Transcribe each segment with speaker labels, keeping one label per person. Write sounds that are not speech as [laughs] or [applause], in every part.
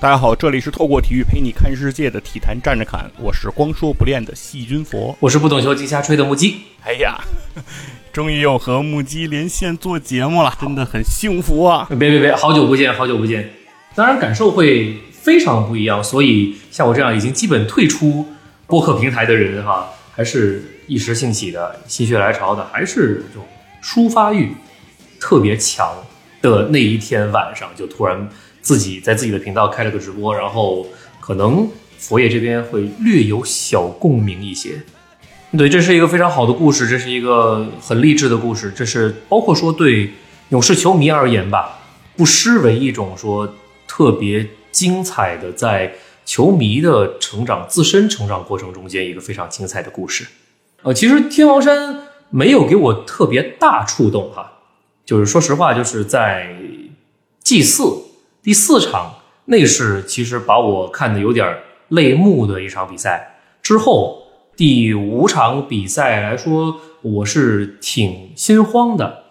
Speaker 1: 大家好，这里是透过体育陪你看世界的体坛站着侃，我是光说不练的细菌佛，
Speaker 2: 我是不懂球净瞎吹的木鸡。
Speaker 1: 哎呀，[laughs] 终于又和木鸡连线做节目了，真的很幸福啊！
Speaker 2: 别别别，好久不见，好久不见。当然感受会非常不一样，所以像我这样已经基本退出播客平台的人哈，还是一时兴起的心血来潮的，还是这种抒发欲特别强的那一天晚上，就突然。自己在自己的频道开了个直播，然后可能佛爷这边会略有小共鸣一些。对，这是一个非常好的故事，这是一个很励志的故事，这是包括说对勇士球迷而言吧，不失为一种说特别精彩的在球迷的成长、自身成长过程中间一个非常精彩的故事。呃，其实天王山没有给我特别大触动哈，就是说实话，就是在祭祀。第四场，那是其实把我看的有点泪目的一场比赛。之后第五场比赛来说，我是挺心慌的。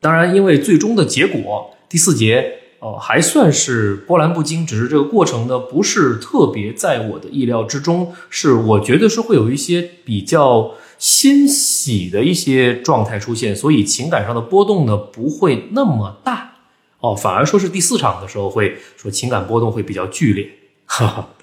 Speaker 2: 当然，因为最终的结果第四节，哦，还算是波澜不惊。只是这个过程呢，不是特别在我的意料之中。是我觉得是会有一些比较欣喜的一些状态出现，所以情感上的波动呢不会那么大。哦，反而说是第四场的时候会说情感波动会比较剧烈，哈哈。[laughs]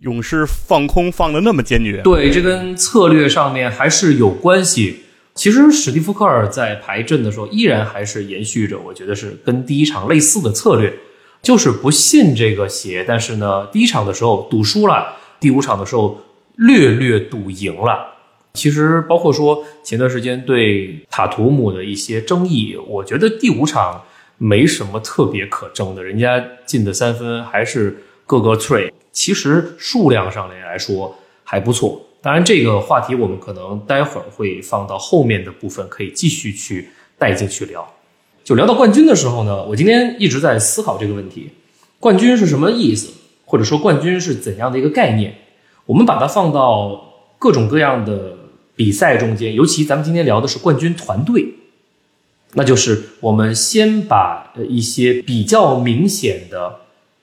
Speaker 1: 勇士放空放的那么坚决，
Speaker 2: 对，这跟策略上面还是有关系。其实史蒂夫科尔在排阵的时候，依然还是延续着，我觉得是跟第一场类似的策略，就是不信这个邪。但是呢，第一场的时候赌输了，第五场的时候略略赌赢了。其实包括说前段时间对塔图姆的一些争议，我觉得第五场。没什么特别可争的，人家进的三分还是各个 tree，其实数量上面来说还不错。当然，这个话题我们可能待会儿会放到后面的部分，可以继续去带进去聊。就聊到冠军的时候呢，我今天一直在思考这个问题：冠军是什么意思，或者说冠军是怎样的一个概念？我们把它放到各种各样的比赛中间，尤其咱们今天聊的是冠军团队。那就是我们先把呃一些比较明显的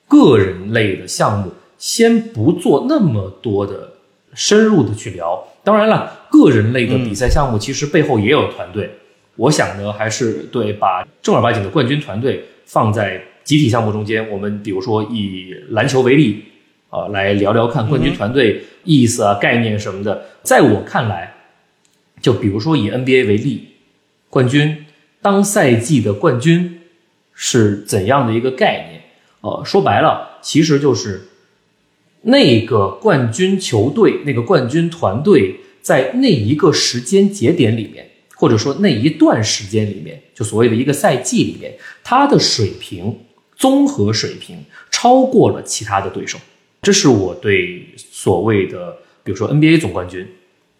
Speaker 2: 个人类的项目先不做那么多的深入的去聊。当然了，个人类的比赛项目其实背后也有团队。我想呢，还是对把正儿八经的冠军团队放在集体项目中间。我们比如说以篮球为例啊，来聊聊看冠军团队意思啊、概念什么的。在我看来，就比如说以 NBA 为例，冠军。当赛季的冠军是怎样的一个概念？呃，说白了，其实就是那个冠军球队、那个冠军团队在那一个时间节点里面，或者说那一段时间里面，就所谓的一个赛季里面，他的水平综合水平超过了其他的对手。这是我对所谓的，比如说 NBA 总冠军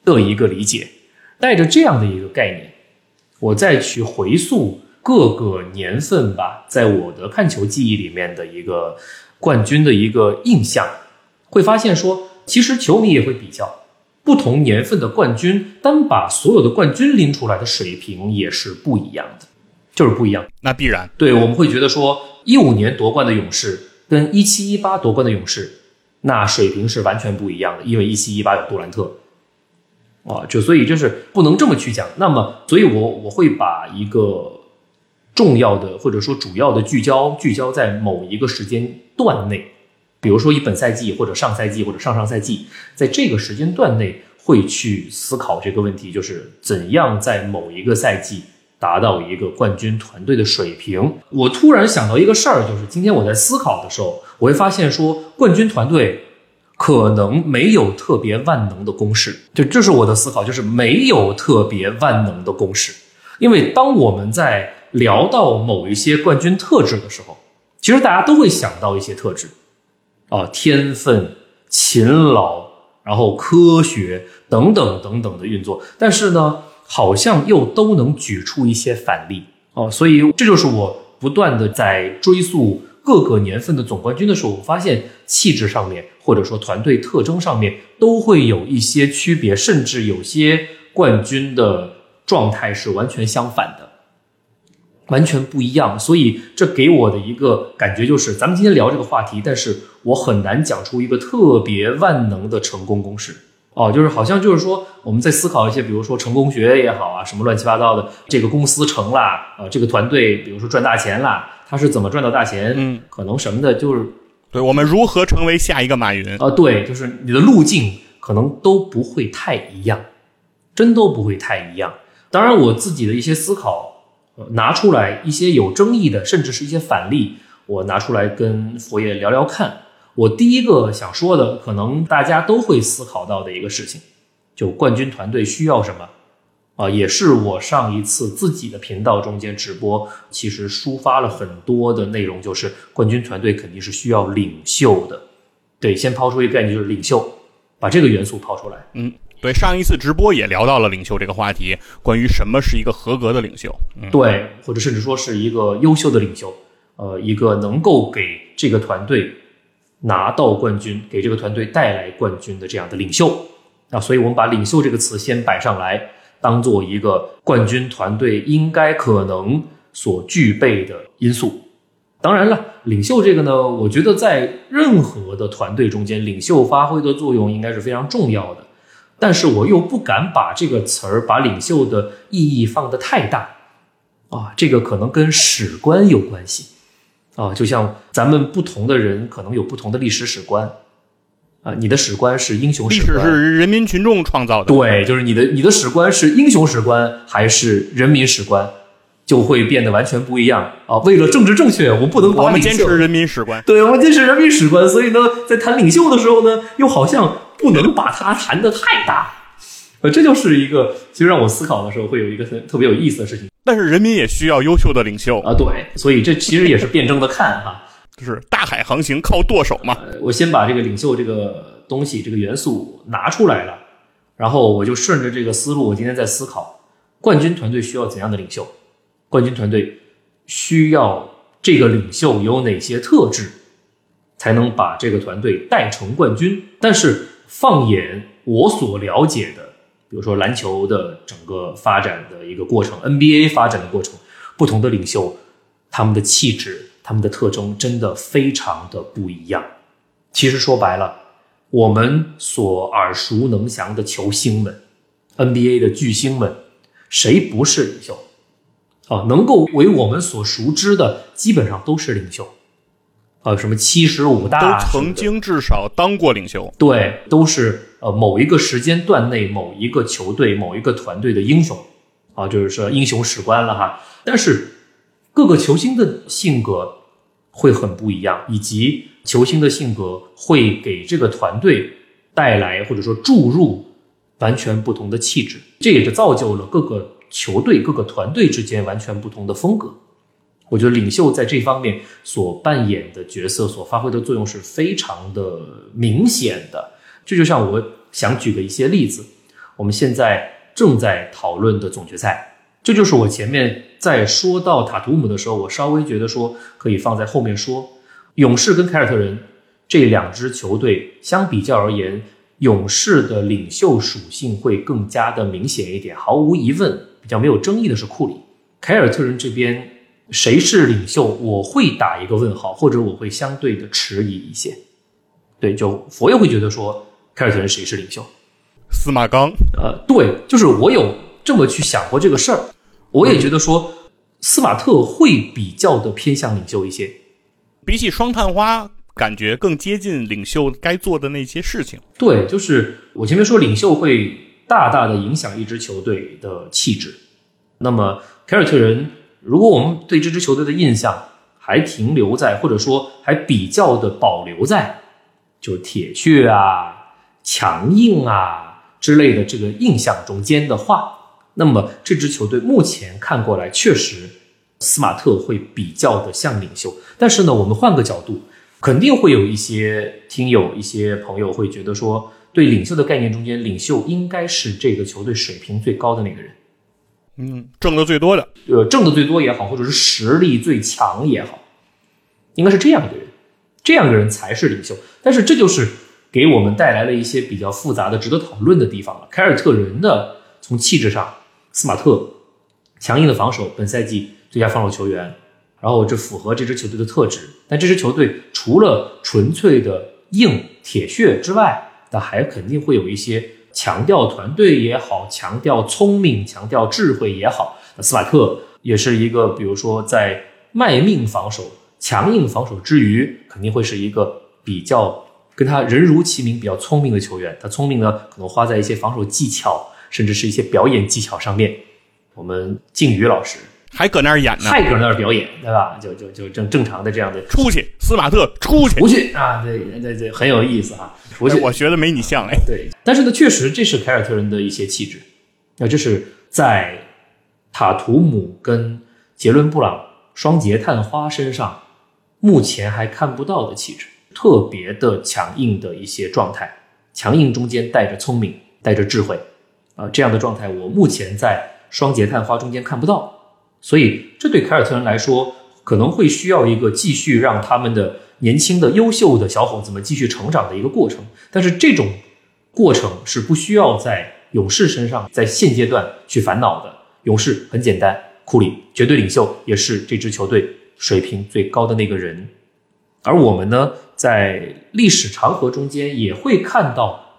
Speaker 2: 的一个理解，带着这样的一个概念。我再去回溯各个年份吧，在我的看球记忆里面的一个冠军的一个印象，会发现说，其实球迷也会比较不同年份的冠军，单把所有的冠军拎出来的水平也是不一样的，就是不一样。
Speaker 1: 那必然
Speaker 2: 对，我们会觉得说，一五年夺冠的勇士跟一七一八夺冠的勇士，那水平是完全不一样的，因为一七一八有杜兰特。啊，就所以就是不能这么去讲。那么，所以我我会把一个重要的或者说主要的聚焦聚焦在某一个时间段内，比如说以本赛季或者上赛季或者上上赛季，在这个时间段内会去思考这个问题，就是怎样在某一个赛季达到一个冠军团队的水平。我突然想到一个事儿，就是今天我在思考的时候，我会发现说冠军团队。可能没有特别万能的公式，就这是我的思考，就是没有特别万能的公式。因为当我们在聊到某一些冠军特质的时候，其实大家都会想到一些特质，啊，天分、勤劳，然后科学等等等等的运作，但是呢，好像又都能举出一些反例。哦，所以这就是我不断的在追溯各个年份的总冠军的时候，我发现气质上面或者说团队特征上面都会有一些区别，甚至有些冠军的状态是完全相反的。完全不一样，所以这给我的一个感觉就是，咱们今天聊这个话题，但是我很难讲出一个特别万能的成功公式哦，就是好像就是说我们在思考一些，比如说成功学也好啊，什么乱七八糟的，这个公司成啦，啊，这个团队比如说赚大钱啦，他是怎么赚到大钱？
Speaker 1: 嗯，
Speaker 2: 可能什么的，就是
Speaker 1: 对我们如何成为下一个马云
Speaker 2: 啊？对，就是你的路径可能都不会太一样，真都不会太一样。当然，我自己的一些思考。拿出来一些有争议的，甚至是一些反例，我拿出来跟佛爷聊聊看。我第一个想说的，可能大家都会思考到的一个事情，就冠军团队需要什么啊？也是我上一次自己的频道中间直播，其实抒发了很多的内容，就是冠军团队肯定是需要领袖的。对，先抛出一个概念，就是领袖，把这个元素抛出来。
Speaker 1: 嗯。对，上一次直播也聊到了领袖这个话题，关于什么是一个合格的领袖，
Speaker 2: 对，或者甚至说是一个优秀的领袖，呃，一个能够给这个团队拿到冠军，给这个团队带来冠军的这样的领袖啊，所以我们把领袖这个词先摆上来，当做一个冠军团队应该可能所具备的因素。当然了，领袖这个呢，我觉得在任何的团队中间，领袖发挥的作用应该是非常重要的。但是我又不敢把这个词儿，把领袖的意义放得太大，啊，这个可能跟史观有关系，啊，就像咱们不同的人可能有不同的历史史观，啊，你的史观是英雄史
Speaker 1: 观，历史是人民群众创造的，
Speaker 2: 对，就是你的你的史观是英雄史观还是人民史观，就会变得完全不一样啊。为了政治正确，我不能
Speaker 1: 我们坚持人民史观，
Speaker 2: 对，我们坚持人民史观，所以呢，在谈领袖的时候呢，又好像。不能把它谈得太大，呃，这就是一个其实让我思考的时候会有一个特特别有意思的事情。
Speaker 1: 但是人民也需要优秀的领袖
Speaker 2: 啊，对，所以这其实也是辩证的看哈，
Speaker 1: 就是大海航行靠舵手嘛。
Speaker 2: 我先把这个领袖这个东西这个元素拿出来了，然后我就顺着这个思路，我今天在思考冠军团队需要怎样的领袖，冠军团队需要这个领袖有哪些特质，才能把这个团队带成冠军？但是。放眼我所了解的，比如说篮球的整个发展的一个过程，NBA 发展的过程，不同的领袖，他们的气质、他们的特征真的非常的不一样。其实说白了，我们所耳熟能详的球星们，NBA 的巨星们，谁不是领袖？啊，能够为我们所熟知的，基本上都是领袖。呃，什么七十五大
Speaker 1: 都曾经至少当过领袖，
Speaker 2: 对，都是呃某一个时间段内某一个球队、某一个团队的英雄，啊，就是说英雄史观了哈。但是各个球星的性格会很不一样，以及球星的性格会给这个团队带来或者说注入完全不同的气质，这也是造就了各个球队、各个团队之间完全不同的风格。我觉得领袖在这方面所扮演的角色、所发挥的作用是非常的明显的。这就像我想举的一些例子，我们现在正在讨论的总决赛，这就是我前面在说到塔图姆的时候，我稍微觉得说可以放在后面说。勇士跟凯尔特人这两支球队相比较而言，勇士的领袖属性会更加的明显一点。毫无疑问，比较没有争议的是库里。凯尔特人这边。谁是领袖？我会打一个问号，或者我会相对的迟疑一些。对，就佛爷会觉得说，凯尔特人谁是领袖？
Speaker 1: 司马刚。
Speaker 2: 呃，对，就是我有这么去想过这个事儿。我也觉得说，斯马特会比较的偏向领袖一些，
Speaker 1: 比起双探花，感觉更接近领袖该做的那些事情。
Speaker 2: 对，就是我前面说，领袖会大大的影响一支球队的气质。那么凯尔特人。如果我们对这支球队的印象还停留在，或者说还比较的保留在，就铁血啊、强硬啊之类的这个印象中间的话，那么这支球队目前看过来，确实斯马特会比较的像领袖。但是呢，我们换个角度，肯定会有一些听友、一些朋友会觉得说，对领袖的概念中间，领袖应该是这个球队水平最高的那个人，
Speaker 1: 嗯，挣的最多的，
Speaker 2: 呃，挣的最多也好，或者是实力最强也好，应该是这样一个人，这样一个人才是领袖。但是这就是给我们带来了一些比较复杂的、值得讨论的地方了。凯尔特人的从气质上，斯马特强硬的防守，本赛季最佳防守球员。然后这符合这支球队的特质，但这支球队除了纯粹的硬铁血之外，那还肯定会有一些强调团队也好，强调聪明、强调智慧也好。那斯瓦特也是一个，比如说在卖命防守、强硬防守之余，肯定会是一个比较跟他人如其名、比较聪明的球员。他聪明呢，可能花在一些防守技巧，甚至是一些表演技巧上面。我们靖宇老师。
Speaker 1: 还搁那儿演呢，
Speaker 2: 还搁那儿表演，对吧？就就就正正常的这样的
Speaker 1: 出去，斯马特出去，
Speaker 2: 出去啊！对对对，很有意思哈。出去，
Speaker 1: 我学的没你像哎。
Speaker 2: 对，但是呢，确实这是凯尔特人的一些气质，那这是在塔图姆跟杰伦布朗双节探花身上目前还看不到的气质，特别的强硬的一些状态，强硬中间带着聪明，带着智慧啊，这样的状态我目前在双节探花中间看不到。所以，这对凯尔特人来说可能会需要一个继续让他们的年轻的、优秀的小伙子们继续成长的一个过程。但是，这种过程是不需要在勇士身上在现阶段去烦恼的。勇士很简单，库里绝对领袖，也是这支球队水平最高的那个人。而我们呢，在历史长河中间也会看到，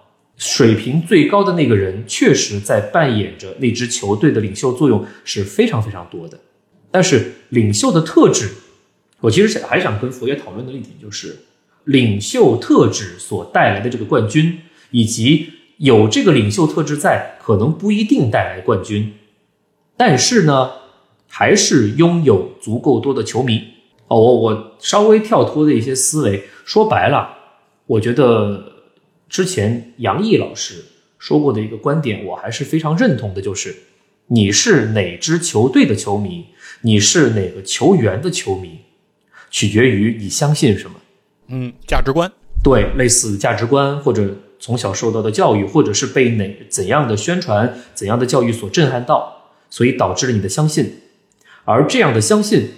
Speaker 2: 水平最高的那个人确实在扮演着那支球队的领袖作用是非常非常多的。但是领袖的特质，我其实还想跟佛爷讨论的一点就是，领袖特质所带来的这个冠军，以及有这个领袖特质在，可能不一定带来冠军，但是呢，还是拥有足够多的球迷。哦，我我稍微跳脱的一些思维，说白了，我觉得之前杨毅老师说过的一个观点，我还是非常认同的，就是你是哪支球队的球迷。你是哪个球员的球迷，取决于你相信什么。
Speaker 1: 嗯，价值观
Speaker 2: 对，类似价值观或者从小受到的教育，或者是被哪怎样的宣传、怎样的教育所震撼到，所以导致了你的相信。而这样的相信，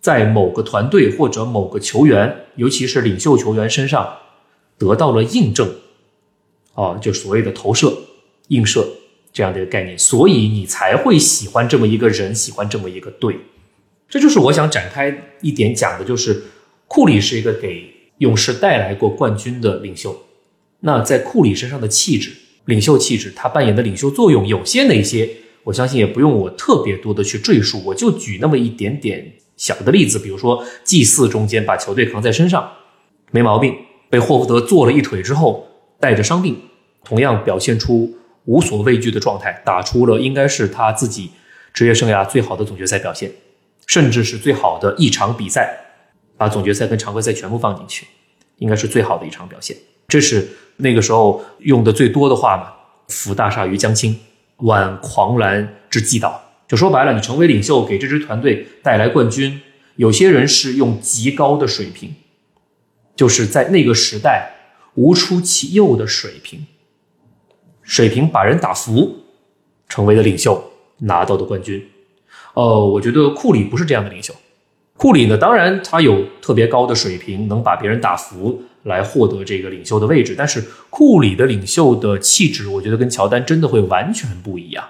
Speaker 2: 在某个团队或者某个球员，尤其是领袖球员身上得到了印证。哦，就所谓的投射、映射。这样的一个概念，所以你才会喜欢这么一个人，喜欢这么一个队。这就是我想展开一点讲的，就是库里是一个给勇士带来过冠军的领袖。那在库里身上的气质，领袖气质，他扮演的领袖作用有些哪些？我相信也不用我特别多的去赘述，我就举那么一点点小的例子，比如说祭祀中间把球队扛在身上，没毛病。被霍福德做了一腿之后，带着伤病，同样表现出。无所畏惧的状态，打出了应该是他自己职业生涯最好的总决赛表现，甚至是最好的一场比赛，把总决赛跟常规赛全部放进去，应该是最好的一场表现。这是那个时候用的最多的话嘛？扶大厦于将倾，挽狂澜之既倒。就说白了，你成为领袖，给这支团队带来冠军。有些人是用极高的水平，就是在那个时代无出其右的水平。水平把人打服，成为了领袖，拿到的冠军。呃，我觉得库里不是这样的领袖。库里呢，当然他有特别高的水平，能把别人打服来获得这个领袖的位置。但是库里的领袖的气质，我觉得跟乔丹真的会完全不一样。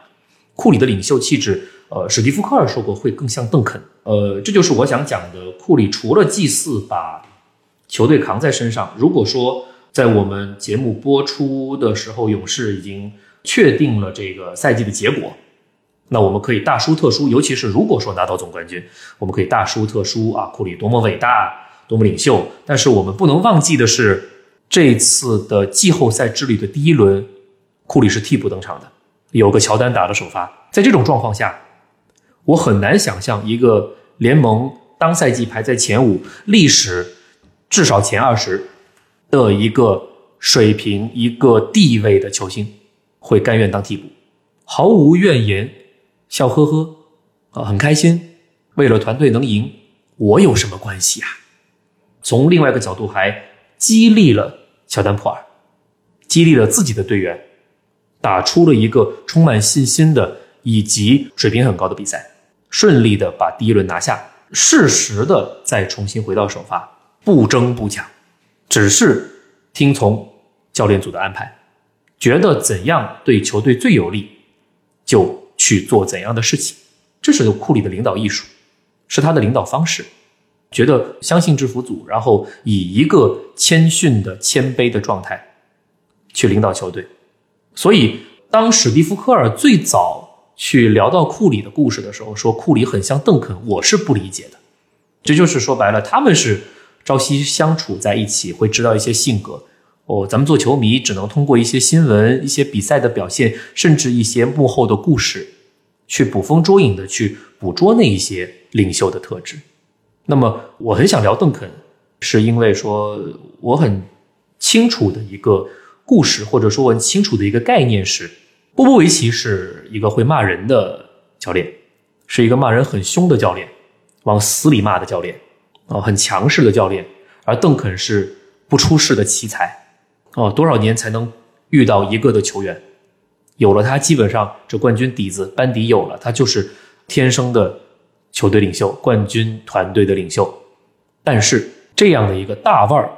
Speaker 2: 库里的领袖气质，呃，史蒂夫科尔说过会更像邓肯。呃，这就是我想讲的。库里除了祭祀把球队扛在身上，如果说。在我们节目播出的时候，勇士已经确定了这个赛季的结果。那我们可以大书特书，尤其是如果说拿到总冠军，我们可以大书特书啊，库里多么伟大，多么领袖。但是我们不能忘记的是，这次的季后赛之旅的第一轮，库里是替补登场的，有个乔丹打的首发。在这种状况下，我很难想象一个联盟当赛季排在前五，历史至少前二十。的一个水平、一个地位的球星，会甘愿当替补，毫无怨言，笑呵呵，啊，很开心。为了团队能赢，我有什么关系啊？从另外一个角度还激励了乔丹普尔，激励了自己的队员，打出了一个充满信心的以及水平很高的比赛，顺利的把第一轮拿下，适时的再重新回到首发，不争不抢，只是听从教练组的安排，觉得怎样对球队最有利，就去做怎样的事情，这是库里的领导艺术，是他的领导方式。觉得相信制服组，然后以一个谦逊的、谦卑的状态去领导球队。所以，当史蒂夫·科尔最早去聊到库里的故事的时候，说库里很像邓肯，我是不理解的。这就是说白了，他们是朝夕相处在一起，会知道一些性格。哦，咱们做球迷只能通过一些新闻、一些比赛的表现，甚至一些幕后的故事，去捕风捉影的去捕捉那一些领袖的特质。那么我很想聊邓肯，是因为说我很清楚的一个故事，或者说我很清楚的一个概念是，波波维奇是一个会骂人的教练，是一个骂人很凶的教练，往死里骂的教练，啊，很强势的教练。而邓肯是不出事的奇才，哦，多少年才能遇到一个的球员，有了他，基本上这冠军底子班底有了，他就是天生的。球队领袖、冠军团队的领袖，但是这样的一个大腕儿，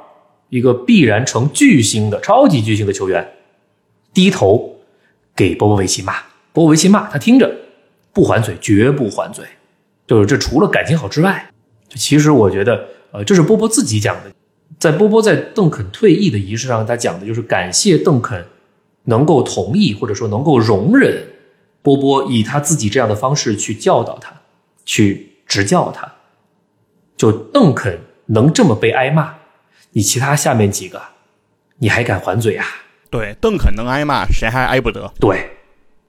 Speaker 2: 一个必然成巨星的超级巨星的球员，低头给波波维奇骂，波波维奇骂他听着不还嘴，绝不还嘴。就是这除了感情好之外，其实我觉得，呃，这是波波自己讲的，在波波在邓肯退役的仪式上，他讲的就是感谢邓肯能够同意或者说能够容忍波波以他自己这样的方式去教导他。去执教他，就邓肯能这么被挨骂，你其他下面几个，你还敢还嘴啊？
Speaker 1: 对，邓肯能挨骂，谁还挨不得？
Speaker 2: 对，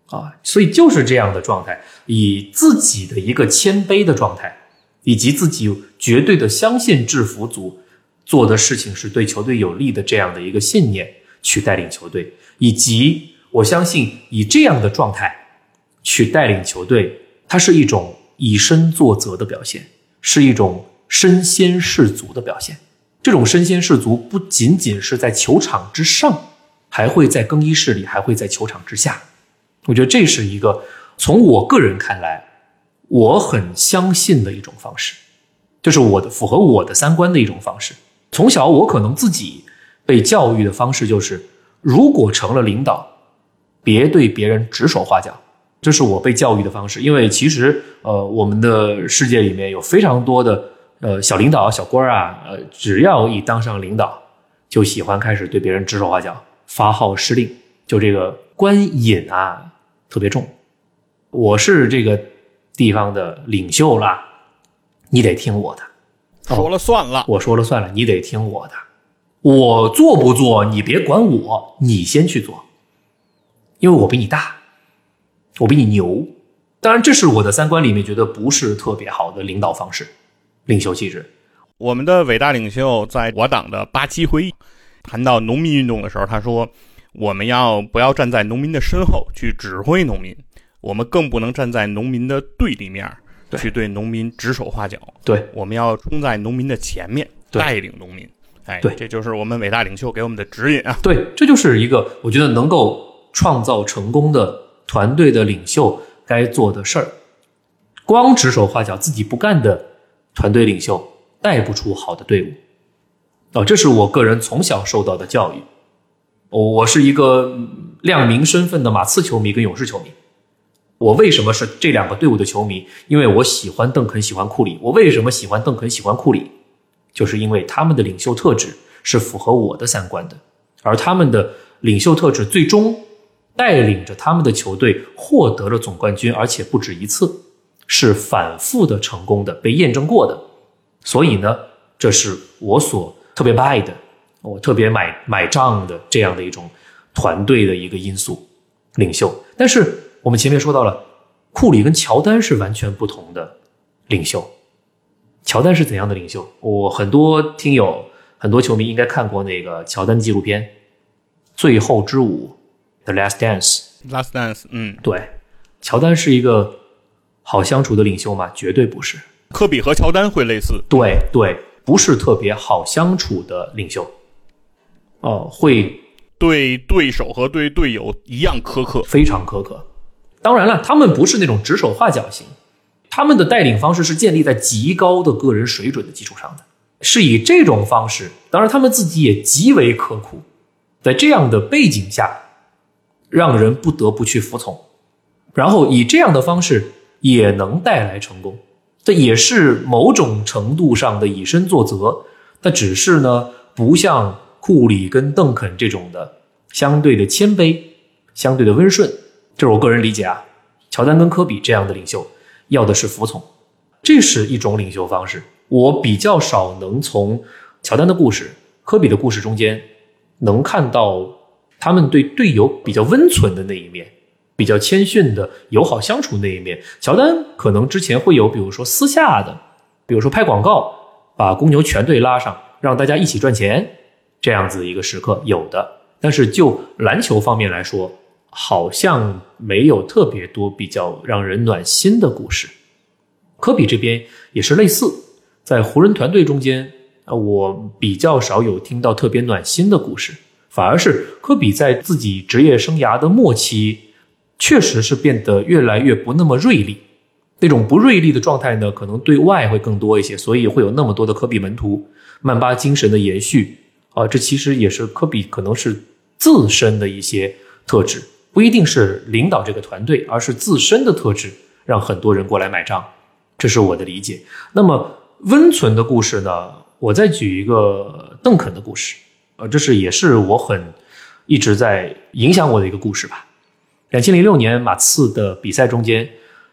Speaker 2: 啊，所以就是这样的状态，以自己的一个谦卑的状态，以及自己绝对的相信制服组做的事情是对球队有利的这样的一个信念去带领球队，以及我相信以这样的状态去带领球队，它是一种。以身作则的表现是一种身先士卒的表现。这种身先士卒不仅仅是在球场之上，还会在更衣室里，还会在球场之下。我觉得这是一个从我个人看来，我很相信的一种方式，就是我的符合我的三观的一种方式。从小我可能自己被教育的方式就是，如果成了领导，别对别人指手画脚。这是我被教育的方式，因为其实，呃，我们的世界里面有非常多的，呃，小领导、小官啊，呃，只要一当上领导，就喜欢开始对别人指手画脚、发号施令，就这个官瘾啊特别重。我是这个地方的领袖啦，你得听我的，
Speaker 1: 说了算了，
Speaker 2: 我说了算了，你得听我的，我做不做你别管我，你先去做，因为我比你大。我比你牛，当然这是我的三观里面觉得不是特别好的领导方式，领袖气质。
Speaker 1: 我们的伟大领袖在我党的八七会议谈到农民运动的时候，他说：“我们要不要站在农民的身后去指挥农民？我们更不能站在农民的对立面去对农民指手画脚。
Speaker 2: 对，
Speaker 1: 我们要冲在农民的前面，带领农民。哎，
Speaker 2: 对，
Speaker 1: 这就是我们伟大领袖给我们的指引啊。
Speaker 2: 对，这就是一个我觉得能够创造成功的。”团队的领袖该做的事儿，光指手画脚自己不干的团队领袖带不出好的队伍。哦，这是我个人从小受到的教育。我是一个亮明身份的马刺球迷跟勇士球迷。我为什么是这两个队伍的球迷？因为我喜欢邓肯，喜欢库里。我为什么喜欢邓肯，喜欢库里？就是因为他们的领袖特质是符合我的三观的，而他们的领袖特质最终。带领着他们的球队获得了总冠军，而且不止一次，是反复的成功的，被验证过的。所以呢，这是我所特别 buy 的，我特别买买账的这样的一种团队的一个因素。领袖，但是我们前面说到了，库里跟乔丹是完全不同的领袖。乔丹是怎样的领袖？我很多听友、很多球迷应该看过那个乔丹纪录片《最后之舞》。The Last Dance，Last
Speaker 1: Dance，嗯，
Speaker 2: 对，乔丹是一个好相处的领袖吗？绝对不是。
Speaker 1: 科比和乔丹会类似，
Speaker 2: 对对，不是特别好相处的领袖，哦，会
Speaker 1: 对对手和对队友一样苛刻。
Speaker 2: 非常苛刻。当然了，他们不是那种指手画脚型，他们的带领方式是建立在极高的个人水准的基础上的，是以这种方式。当然，他们自己也极为刻苦，在这样的背景下，让人不得不去服从，然后以这样的方式也能带来成功。这也是某种程度上的以身作则，但只是呢，不像库里跟邓肯这种的相对的谦卑、相对的温顺，这是我个人理解啊。乔丹跟科比这样的领袖，要的是服从，这是一种领袖方式。我比较少能从乔丹的故事、科比的故事中间，能看到他们对队友比较温存的那一面。比较谦逊的友好相处那一面，乔丹可能之前会有，比如说私下的，比如说拍广告，把公牛全队拉上，让大家一起赚钱，这样子一个时刻有的。但是就篮球方面来说，好像没有特别多比较让人暖心的故事。科比这边也是类似，在湖人团队中间，呃，我比较少有听到特别暖心的故事，反而是科比在自己职业生涯的末期。确实是变得越来越不那么锐利，那种不锐利的状态呢，可能对外会更多一些，所以会有那么多的科比门徒，曼巴精神的延续啊，这其实也是科比可能是自身的一些特质，不一定是领导这个团队，而是自身的特质让很多人过来买账，这是我的理解。那么温存的故事呢，我再举一个邓肯的故事，呃，这是也是我很一直在影响我的一个故事吧。两千零六年马刺的比赛中间，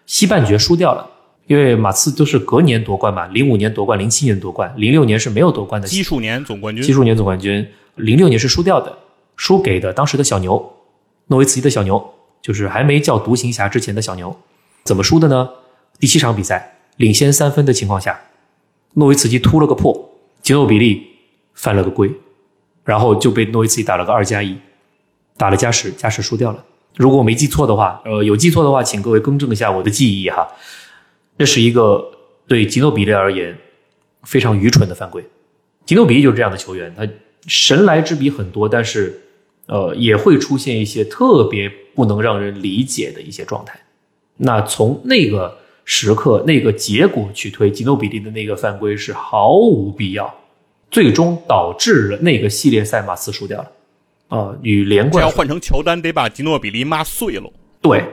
Speaker 2: 西半决输掉了，因为马刺都是隔年夺冠嘛，零五年夺冠，零七年夺冠，零六年是没有夺冠的。
Speaker 1: 奇数年总冠军。
Speaker 2: 奇数年总冠军，零六年是输掉的，输给的当时的小牛，诺维茨基的小牛，就是还没叫独行侠之前的小牛。怎么输的呢？第七场比赛领先三分的情况下，诺维茨基突了个破，吉诺比利犯了个规，然后就被诺维茨基打了个二加一，打了加时，加时输掉了。如果我没记错的话，呃，有记错的话，请各位更正一下我的记忆哈。这是一个对吉诺比利而言非常愚蠢的犯规。吉诺比利就是这样的球员，他神来之笔很多，但是呃也会出现一些特别不能让人理解的一些状态。那从那个时刻、那个结果去推，吉诺比利的那个犯规是毫无必要，最终导致了那个系列赛马刺输掉了。啊，与连贯
Speaker 1: 要换成乔丹，得把吉诺比利骂碎了。
Speaker 2: 对，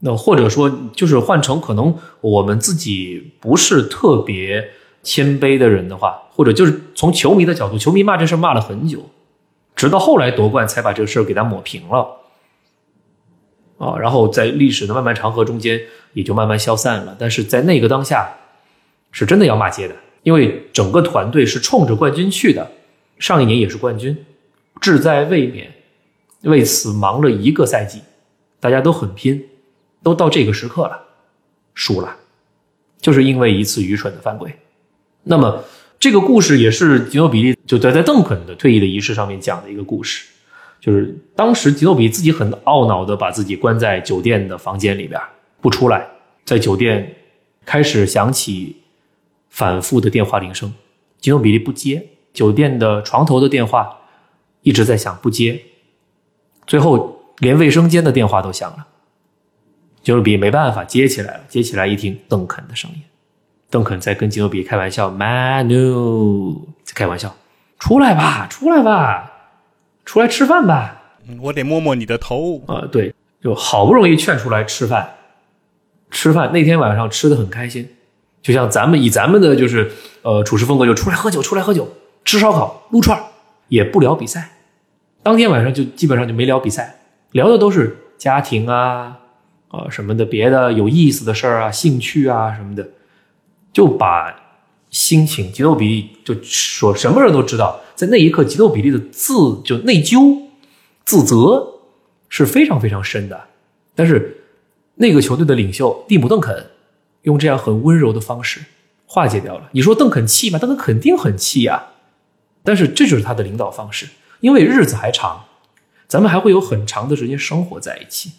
Speaker 2: 那或者说就是换成可能我们自己不是特别谦卑的人的话，或者就是从球迷的角度，球迷骂这事骂了很久，直到后来夺冠才把这个事儿给他抹平了。啊，然后在历史的漫漫长河中间也就慢慢消散了。但是在那个当下，是真的要骂街的，因为整个团队是冲着冠军去的，上一年也是冠军。志在卫冕，为此忙了一个赛季，大家都很拼，都到这个时刻了，输了，就是因为一次愚蠢的犯规。那么这个故事也是吉诺比利就在在邓肯的退役的仪式上面讲的一个故事，就是当时吉诺比自己很懊恼的把自己关在酒店的房间里边不出来，在酒店开始响起反复的电话铃声，吉诺比利不接酒店的床头的电话。一直在响不接，最后连卫生间的电话都响了，吉诺比没办法接起来了。接起来一听邓肯的声音，邓肯在跟吉诺比开玩笑，Manu 在开玩笑，出来吧，出来吧，出来吃饭吧。
Speaker 1: 我得摸摸你的头。
Speaker 2: 啊，对，就好不容易劝出来吃饭，吃饭那天晚上吃的很开心，就像咱们以咱们的就是呃处事风格，就出来喝酒，出来喝酒，吃烧烤，撸串也不聊比赛，当天晚上就基本上就没聊比赛，聊的都是家庭啊，啊什么的别的有意思的事儿啊，兴趣啊什么的，就把心情吉诺比利就说什么人都知道，在那一刻吉诺比利的自就内疚、自责是非常非常深的，但是那个球队的领袖蒂姆·邓肯用这样很温柔的方式化解掉了。你说邓肯气吗？邓肯肯定很气呀。但是这就是他的领导方式，因为日子还长，咱们还会有很长的时间生活在一起，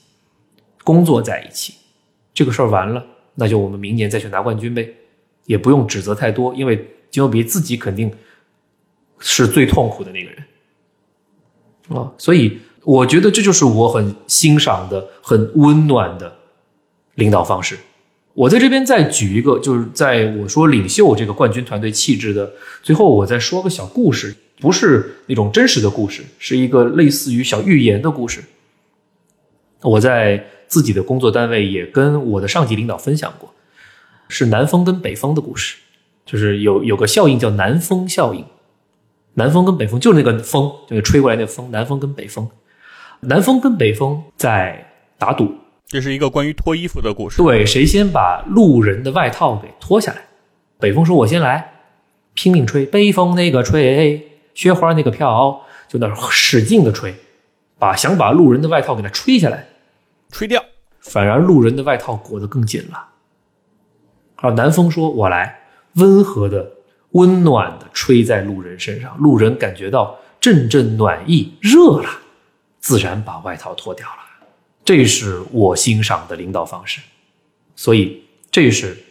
Speaker 2: 工作在一起。这个事儿完了，那就我们明年再去拿冠军呗，也不用指责太多，因为金牛比自己肯定是最痛苦的那个人啊，所以我觉得这就是我很欣赏的、很温暖的领导方式。我在这边再举一个，就是在我说领袖这个冠军团队气质的最后，我再说个小故事，不是那种真实的故事，是一个类似于小寓言的故事。我在自己的工作单位也跟我的上级领导分享过，是南风跟北风的故事，就是有有个效应叫南风效应，南风跟北风就是那个风，就是吹过来那个风，南风跟北风，南风跟北风在打赌。
Speaker 1: 这是一个关于脱衣服的故事。
Speaker 2: 对，谁先把路人的外套给脱下来？北风说：“我先来，拼命吹。北风那个吹，雪花那个飘，就那使劲的吹，把想把路人的外套给他吹下来，
Speaker 1: 吹掉。
Speaker 2: 反而路人的外套裹得更紧了。好，南风说：“我来，温和的、温暖的吹在路人身上，路人感觉到阵阵暖意，热了，自然把外套脱掉了。”这是我欣赏的领导方式，所以这是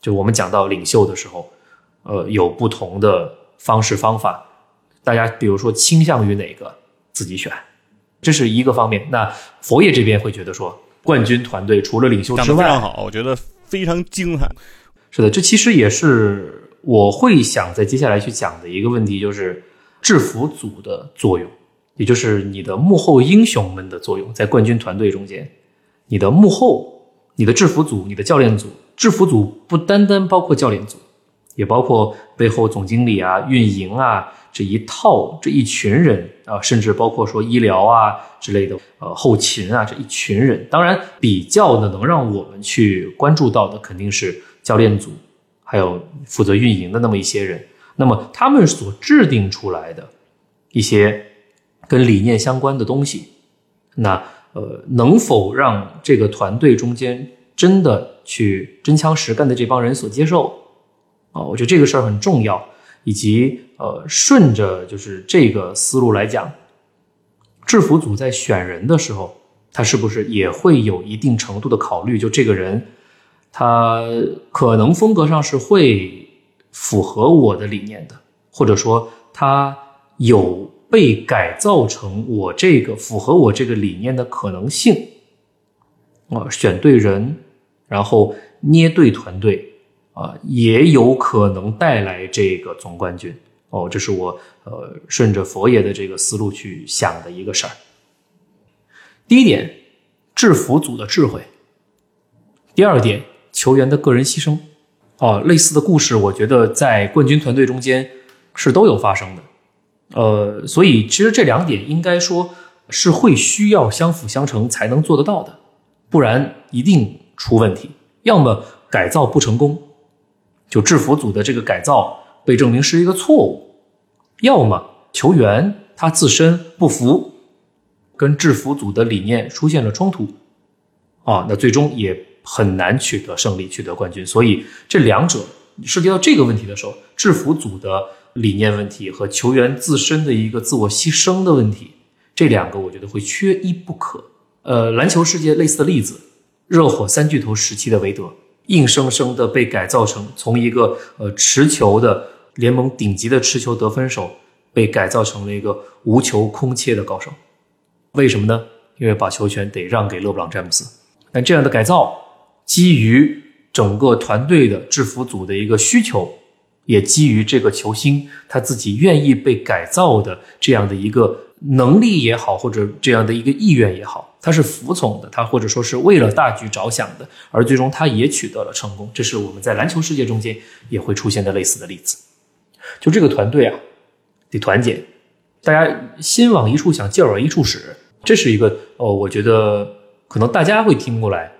Speaker 2: 就我们讲到领袖的时候，呃，有不同的方式方法，大家比如说倾向于哪个自己选，这是一个方面。那佛爷这边会觉得说，冠军团队除了领袖之外，
Speaker 1: 非常好，我觉得非常精彩。
Speaker 2: 是的，这其实也是我会想在接下来去讲的一个问题，就是制服组的作用。也就是你的幕后英雄们的作用，在冠军团队中间，你的幕后、你的制服组、你的教练组，制服组不单单包括教练组，也包括背后总经理啊、运营啊这一套这一群人啊，甚至包括说医疗啊之类的，呃，后勤啊这一群人。当然，比较的能让我们去关注到的，肯定是教练组，还有负责运营的那么一些人。那么他们所制定出来的一些。跟理念相关的东西，那呃，能否让这个团队中间真的去真枪实干的这帮人所接受啊？我觉得这个事儿很重要。以及呃，顺着就是这个思路来讲，制服组在选人的时候，他是不是也会有一定程度的考虑？就这个人，他可能风格上是会符合我的理念的，或者说他有。被改造成我这个符合我这个理念的可能性啊，选对人，然后捏对团队啊，也有可能带来这个总冠军哦。这是我呃顺着佛爷的这个思路去想的一个事儿。第一点，制服组的智慧；第二点，球员的个人牺牲。哦，类似的故事，我觉得在冠军团队中间是都有发生的。呃，所以其实这两点应该说是会需要相辅相成才能做得到的，不然一定出问题。要么改造不成功，就制服组的这个改造被证明是一个错误；要么球员他自身不服，跟制服组的理念出现了冲突，啊，那最终也很难取得胜利，取得冠军。所以这两者涉及到这个问题的时候，制服组的。理念问题和球员自身的一个自我牺牲的问题，这两个我觉得会缺一不可。呃，篮球世界类似的例子，热火三巨头时期的韦德，硬生生的被改造成从一个呃持球的联盟顶级的持球得分手，被改造成了一个无球空切的高手。为什么呢？因为把球权得让给勒布朗詹姆斯。但这样的改造，基于整个团队的制服组的一个需求。也基于这个球星他自己愿意被改造的这样的一个能力也好，或者这样的一个意愿也好，他是服从的，他或者说是为了大局着想的，而最终他也取得了成功。这是我们在篮球世界中间也会出现的类似的例子。就这个团队啊，得团结，大家心往一处想，劲儿往一处使，这是一个哦，我觉得可能大家会听过来，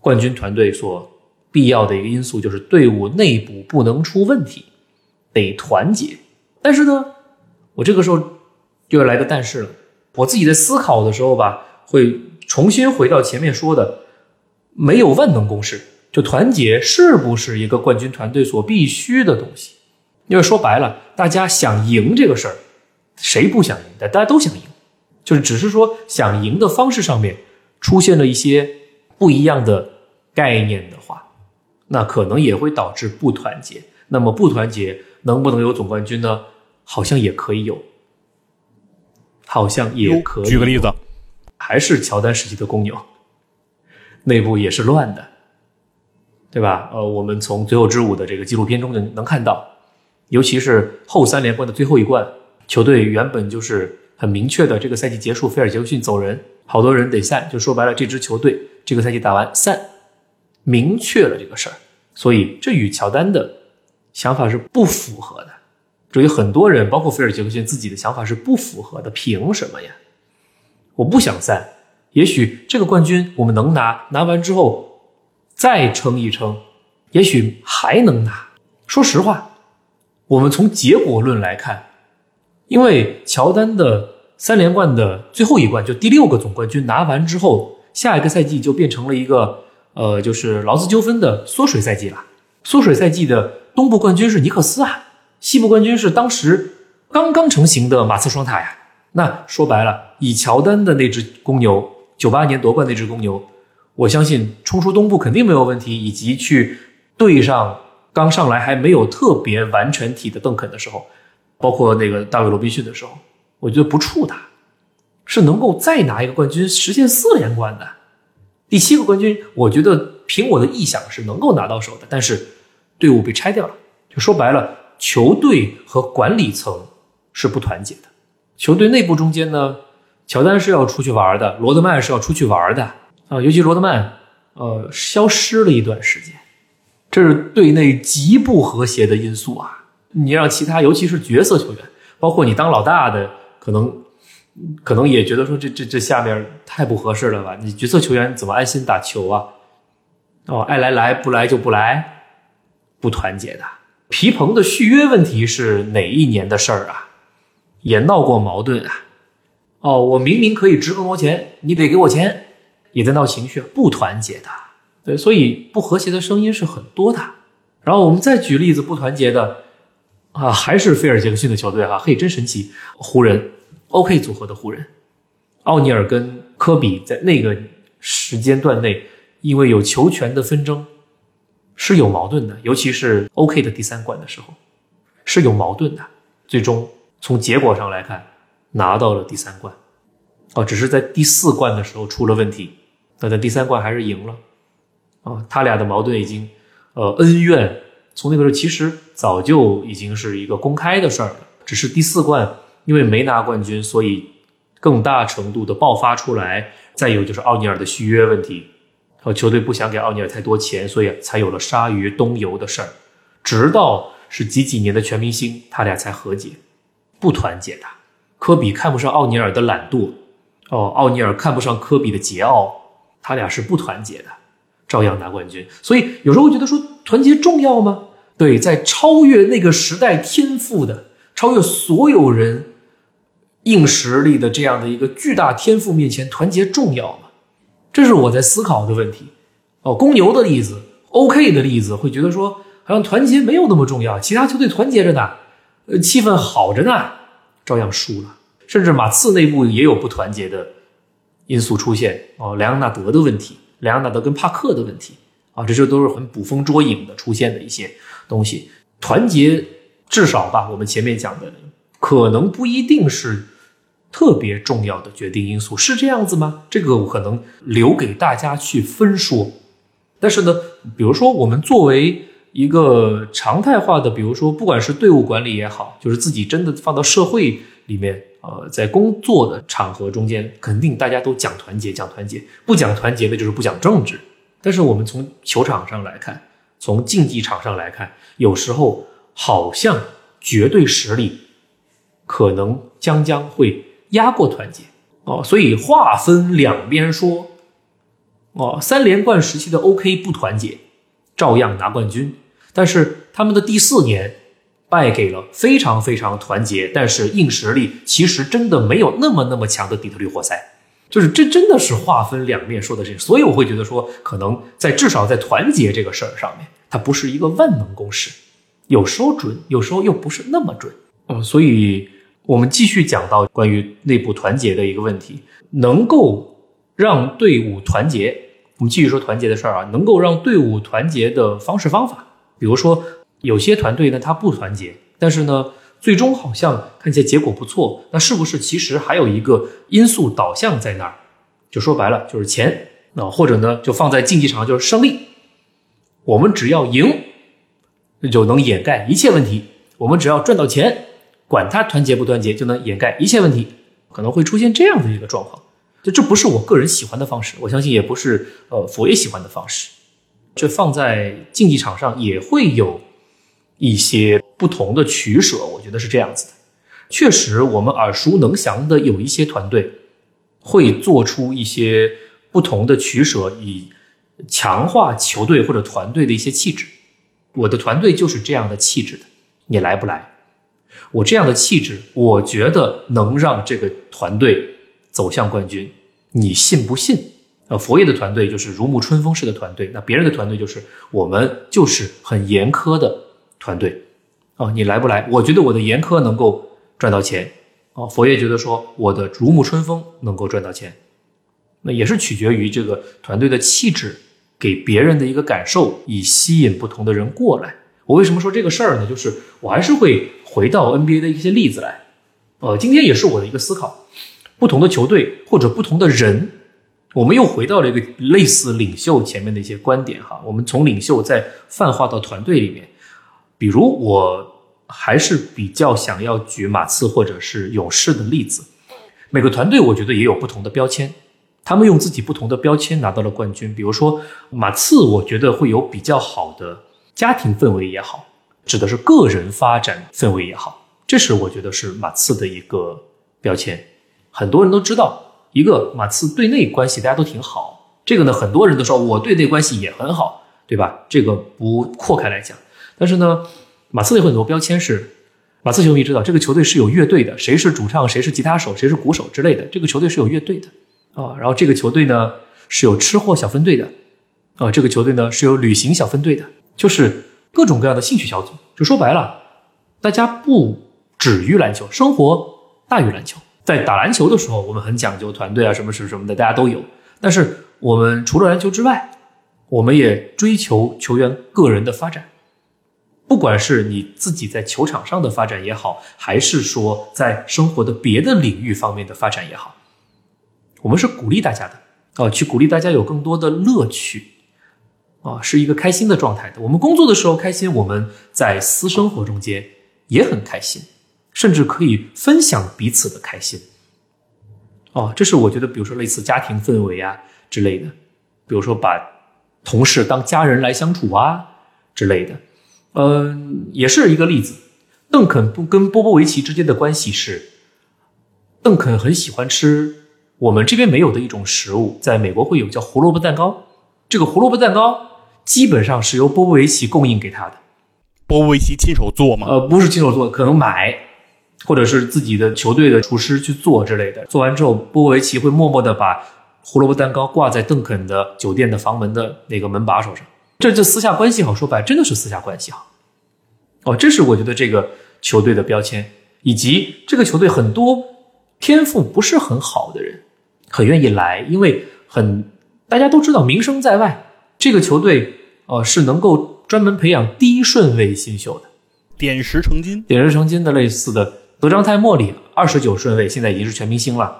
Speaker 2: 冠军团队所。必要的一个因素就是队伍内部不能出问题，得团结。但是呢，我这个时候又要来个但是了。我自己在思考的时候吧，会重新回到前面说的，没有万能公式。就团结是不是一个冠军团队所必须的东西？因为说白了，大家想赢这个事儿，谁不想赢？但大家都想赢，就是只是说想赢的方式上面出现了一些不一样的概念的话。那可能也会导致不团结。那么不团结能不能有总冠军呢？好像也可以有，好像也可以。
Speaker 1: 举个例子，
Speaker 2: 还是乔丹时期的公牛，内部也是乱的，对吧？呃，我们从《最后之舞》的这个纪录片中就能看到，尤其是后三连冠的最后一冠，球队原本就是很明确的，这个赛季结束，菲尔杰克逊走人，好多人得散，就说白了，这支球队这个赛季打完散，明确了这个事儿，所以这与乔丹的想法是不符合的。至于很多人，包括菲尔杰克逊自己的想法是不符合的，凭什么呀？我不想散，也许这个冠军我们能拿，拿完之后再撑一撑，也许还能拿。说实话，我们从结果论来看，因为乔丹的三连冠的最后一冠，就第六个总冠军拿完之后，下一个赛季就变成了一个呃，就是劳资纠纷的缩水赛季了。缩水赛季的东部冠军是尼克斯啊。西部冠军是当时刚刚成型的马刺双塔呀。那说白了，以乔丹的那只公牛，九八年夺冠那只公牛，我相信冲出东部肯定没有问题。以及去对上刚上来还没有特别完全体的邓肯的时候，包括那个大卫罗宾逊的时候，我觉得不怵他，是能够再拿一个冠军，实现四连冠的。第七个冠军，我觉得凭我的臆想是能够拿到手的。但是队伍被拆掉了，就说白了。球队和管理层是不团结的。球队内部中间呢，乔丹是要出去玩的，罗德曼是要出去玩的啊。尤其罗德曼，呃，消失了一段时间，这是队内极不和谐的因素啊。你让其他，尤其是角色球员，包括你当老大的，可能可能也觉得说这这这下面太不合适了吧？你角色球员怎么安心打球啊？哦，爱来来，不来就不来，不团结的。皮蓬的续约问题是哪一年的事儿啊？也闹过矛盾啊。哦，我明明可以值更多钱，你得给我钱，也在闹情绪，不团结的。对，所以不和谐的声音是很多的。然后我们再举例子，不团结的啊，还是菲尔杰克逊的球队哈，嘿，真神奇，湖人，OK 组合的湖人，奥尼尔跟科比在那个时间段内，因为有球权的纷争。是有矛盾的，尤其是 OK 的第三冠的时候，是有矛盾的。最终从结果上来看，拿到了第三冠，哦，只是在第四冠的时候出了问题，那在第三冠还是赢了，啊，他俩的矛盾已经，呃，恩怨从那个时候其实早就已经是一个公开的事儿了，只是第四冠因为没拿冠军，所以更大程度的爆发出来。再有就是奥尼尔的续约问题。和球队不想给奥尼尔太多钱，所以才有了鲨鱼东游的事儿。直到是几几年的全明星，他俩才和解，不团结的。科比看不上奥尼尔的懒惰，哦，奥尼尔看不上科比的桀骜，他俩是不团结的，照样拿冠军。所以有时候会觉得说，团结重要吗？对，在超越那个时代天赋的、超越所有人硬实力的这样的一个巨大天赋面前，团结重要吗？这是我在思考的问题，哦，公牛的例子，OK 的例子，会觉得说好像团结没有那么重要，其他球队团结着呢，呃，气氛好着呢，照样输了。甚至马刺内部也有不团结的因素出现，哦，莱昂纳德的问题，莱昂纳德跟帕克的问题，啊，这些都是很捕风捉影的出现的一些东西。团结至少吧，我们前面讲的，可能不一定是。特别重要的决定因素是这样子吗？这个我可能留给大家去分说。但是呢，比如说我们作为一个常态化的，比如说不管是队伍管理也好，就是自己真的放到社会里面，呃，在工作的场合中间，肯定大家都讲团结，讲团结，不讲团结的就是不讲政治。但是我们从球场上来看，从竞技场上来看，有时候好像绝对实力可能将将会。压过团结哦，所以话分两边说哦。三连冠时期的 OK 不团结，照样拿冠军。但是他们的第四年败给了非常非常团结，但是硬实力其实真的没有那么那么强的底特律活塞。就是这真的是划分两面说的这，所以我会觉得说，可能在至少在团结这个事儿上面，它不是一个万能公式，有时候准，有时候又不是那么准。嗯，所以。我们继续讲到关于内部团结的一个问题，能够让队伍团结。我们继续说团结的事儿啊，能够让队伍团结的方式方法，比如说有些团队呢他不团结，但是呢最终好像看起来结果不错，那是不是其实还有一个因素导向在那儿？就说白了就是钱啊，或者呢就放在竞技场就是胜利，我们只要赢，那就能掩盖一切问题。我们只要赚到钱，管他团结不团结，就能掩盖一切问题。可能会出现这样的一个状况，就这不是我个人喜欢的方式，我相信也不是呃佛爷喜欢的方式。这放在竞技场上也会有一些不同的取舍，我觉得是这样子的。确实，我们耳熟能详的有一些团队会做出一些不同的取舍，以强化球队或者团队的一些气质。我的团队就是这样的气质的，你来不来？我这样的气质，我觉得能让这个团队走向冠军，你信不信？呃，佛爷的团队就是如沐春风式的团队，那别人的团队就是我们就是很严苛的团队，啊，你来不来？我觉得我的严苛能够赚到钱，啊，佛爷觉得说我的如沐春风能够赚到钱，那也是取决于这个团队的气质给别人的一个感受，以吸引不同的人过来。我为什么说这个事儿呢？就是我还是会回到 NBA 的一些例子来，呃，今天也是我的一个思考，不同的球队或者不同的人，我们又回到了一个类似领袖前面的一些观点哈。我们从领袖再泛化到团队里面，比如我还是比较想要举马刺或者是勇士的例子。每个团队我觉得也有不同的标签，他们用自己不同的标签拿到了冠军。比如说马刺，我觉得会有比较好的。家庭氛围也好，指的是个人发展氛围也好，这是我觉得是马刺的一个标签。很多人都知道，一个马刺队内关系大家都挺好，这个呢，很多人都说我队内关系也很好，对吧？这个不扩开来讲，但是呢，马刺有很多标签是，马刺球迷知道这个球队是有乐队的，谁是主唱，谁是吉他手，谁是鼓手之类的，这个球队是有乐队的啊。然后这个球队呢是有吃货小分队的啊，这个球队呢是有旅行小分队的。就是各种各样的兴趣小组，就说白了，大家不止于篮球，生活大于篮球。在打篮球的时候，我们很讲究团队啊，什么什么什么的，大家都有。但是我们除了篮球之外，我们也追求球员个人的发展，不管是你自己在球场上的发展也好，还是说在生活的别的领域方面的发展也好，我们是鼓励大家的啊，去鼓励大家有更多的乐趣。啊，是一个开心的状态的。我们工作的时候开心，我们在私生活中间也很开心，甚至可以分享彼此的开心。哦，这是我觉得，比如说类似家庭氛围啊之类的，比如说把同事当家人来相处啊之类的。嗯，也是一个例子。邓肯不跟波波维奇之间的关系是，邓肯很喜欢吃我们这边没有的一种食物，在美国会有叫胡萝卜蛋糕。这个胡萝卜蛋糕。基本上是由波波维奇供应给他的，
Speaker 1: 波波维奇亲手做吗？
Speaker 2: 呃，不是亲手做，可能买，或者是自己的球队的厨师去做之类的。做完之后，波波维奇会默默的把胡萝卜蛋糕挂在邓肯的酒店的房门的那个门把手上。这这私下关系好，说白真的是私下关系好。哦，这是我觉得这个球队的标签，以及这个球队很多天赋不是很好的人，很愿意来，因为很大家都知道名声在外。这个球队，呃，是能够专门培养低顺位新秀的，
Speaker 1: 点石成金，
Speaker 2: 点石成金的类似的德章泰·莫里，二十九顺位，现在已经是全明星了；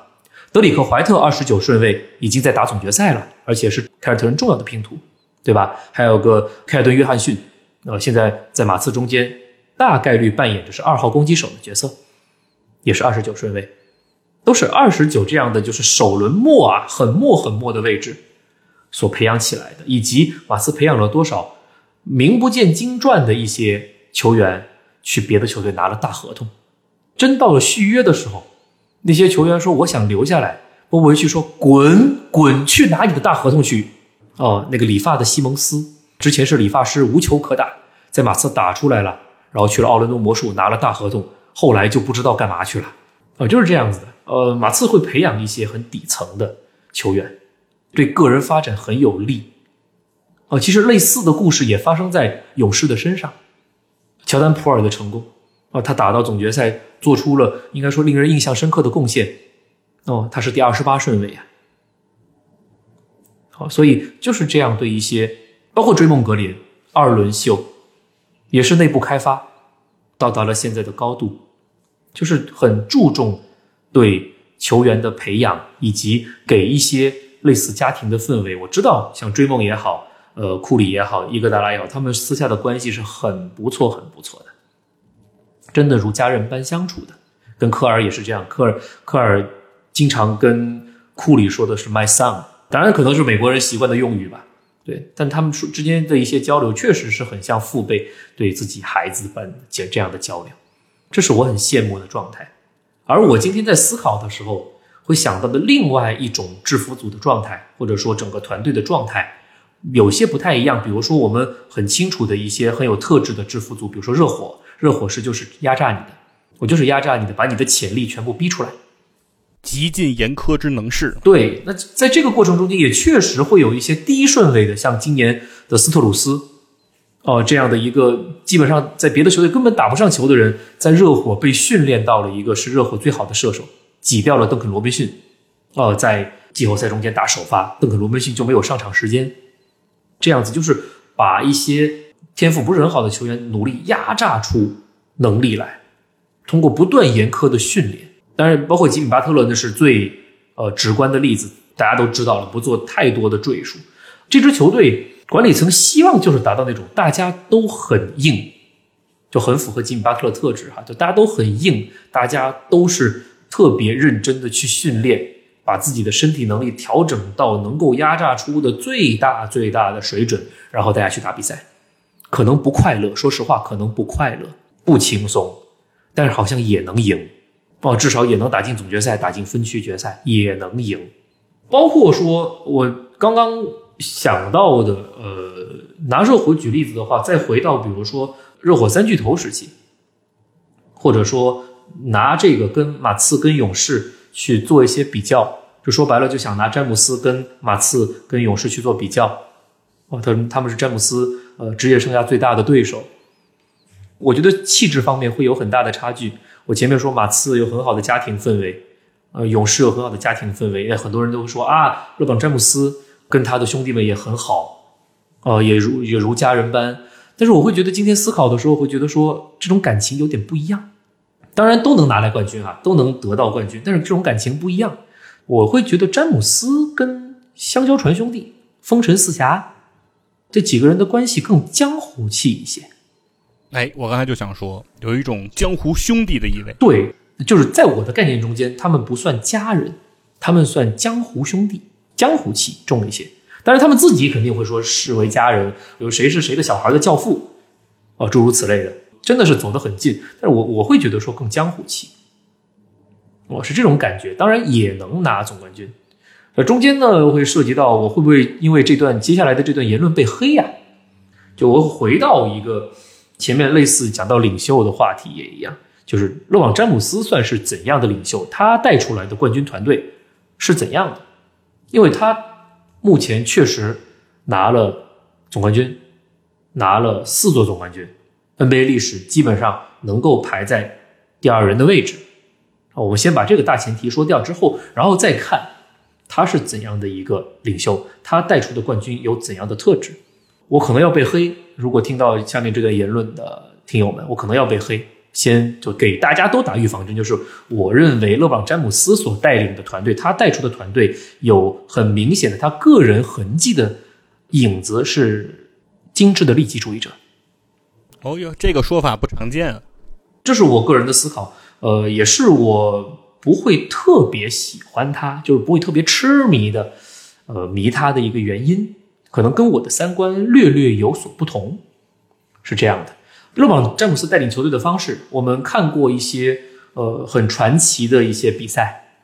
Speaker 2: 德里克·怀特，二十九顺位，已经在打总决赛了，而且是凯尔特人重要的拼图，对吧？还有个凯尔顿·约翰逊，呃，现在在马刺中间，大概率扮演的是二号攻击手的角色，也是二十九顺位，都是二十九这样的，就是首轮末啊，很末很末的位置。所培养起来的，以及马刺培养了多少名不见经传的一些球员，去别的球队拿了大合同，真到了续约的时候，那些球员说我想留下来，波波维奇说滚滚去拿你的大合同去。哦，那个理发的西蒙斯之前是理发师，无球可打，在马刺打出来了，然后去了奥兰多魔术拿了大合同，后来就不知道干嘛去了。哦，就是这样子的。呃，马刺会培养一些很底层的球员。对个人发展很有利，哦，其实类似的故事也发生在勇士的身上。乔丹普尔的成功，哦，他打到总决赛，做出了应该说令人印象深刻的贡献，哦，他是第二十八顺位啊。所以就是这样对一些，包括追梦格林二轮秀，也是内部开发，到达了现在的高度，就是很注重对球员的培养，以及给一些类似家庭的氛围。我知道，像追梦也好，呃，库里也好，伊戈达拉也好，他们私下的关系是很不错、很不错的，真的如家人般相处的。跟科尔也是这样，科尔科尔经常跟库里说的是 “my son”，当然可能是美国人习惯的用语吧。对，但他们说之间的一些交流，确实是很像父辈对自己孩子般这这样的交流，这是我很羡慕的状态。而我今天在思考的时候，会想到的另外一种制服组的状态，或者说整个团队的状态，有些不太一样。比如说，我们很清楚的一些很有特质的制服组，比如说热火，热火是就是压榨你的。我就是压榨你的，把你的潜力全部逼出来，
Speaker 1: 极尽严苛之能事。
Speaker 2: 对，那在这个过程中间，也确实会有一些低顺位的，像今年的斯特鲁斯，哦，这样的一个基本上在别的球队根本打不上球的人，在热火被训练到了一个是热火最好的射手，挤掉了邓肯罗宾逊，哦，在季后赛中间打首发，邓肯罗宾逊就没有上场时间，这样子就是把一些天赋不是很好的球员努力压榨出能力来。通过不断严苛的训练，当然包括吉米巴特勒，那是最呃直观的例子，大家都知道了，不做太多的赘述。这支球队管理层希望就是达到那种大家都很硬，就很符合吉米巴特勒特质哈，就大家都很硬，大家都是特别认真的去训练，把自己的身体能力调整到能够压榨出的最大最大的水准，然后大家去打比赛，可能不快乐，说实话，可能不快乐，不轻松。但是好像也能赢，哦，至少也能打进总决赛，打进分区决赛也能赢。包括说我刚刚想到的，呃，拿热火举例子的话，再回到比如说热火三巨头时期，或者说拿这个跟马刺跟勇士去做一些比较，就说白了就想拿詹姆斯跟马刺跟勇士去做比较，哦，他他们是詹姆斯呃职业生涯最大的对手。我觉得气质方面会有很大的差距。我前面说马刺有很好的家庭氛围，呃，勇士有很好的家庭氛围。那很多人都会说啊，勒布朗詹姆斯跟他的兄弟们也很好，呃，也如也如家人般。但是我会觉得今天思考的时候，会觉得说这种感情有点不一样。当然都能拿来冠军啊，都能得到冠军，但是这种感情不一样。我会觉得詹姆斯跟香蕉船兄弟、风尘四侠这几个人的关系更江湖气一些。
Speaker 1: 哎，我刚才就想说，有一种江湖兄弟的意味。
Speaker 2: 对，就是在我的概念中间，他们不算家人，他们算江湖兄弟，江湖气重一些。但是他们自己肯定会说视为家人，有谁是谁的小孩的教父，哦，诸如此类的，真的是走得很近。但是我我会觉得说更江湖气，我是这种感觉。当然也能拿总冠军。呃，中间呢会涉及到我会不会因为这段接下来的这段言论被黑呀？就我回到一个。前面类似讲到领袖的话题也一样，就是勒布朗詹姆斯算是怎样的领袖？他带出来的冠军团队是怎样的？因为他目前确实拿了总冠军，拿了四座总冠军，NBA 历史基本上能够排在第二人的位置。我们先把这个大前提说掉之后，然后再看他是怎样的一个领袖，他带出的冠军有怎样的特质。我可能要被黑。如果听到下面这段言论的听友们，我可能要被黑。先就给大家都打预防针，就是我认为勒布朗詹姆斯所带领的团队，他带出的团队有很明显的他个人痕迹的影子，是精致的利己主义者。
Speaker 1: 哦哟，这个说法不常见啊。
Speaker 2: 这是我个人的思考，呃，也是我不会特别喜欢他，就是不会特别痴迷的，呃，迷他的一个原因。可能跟我的三观略略有所不同，是这样的。勒布朗詹姆斯带领球队的方式，我们看过一些呃很传奇的一些比赛，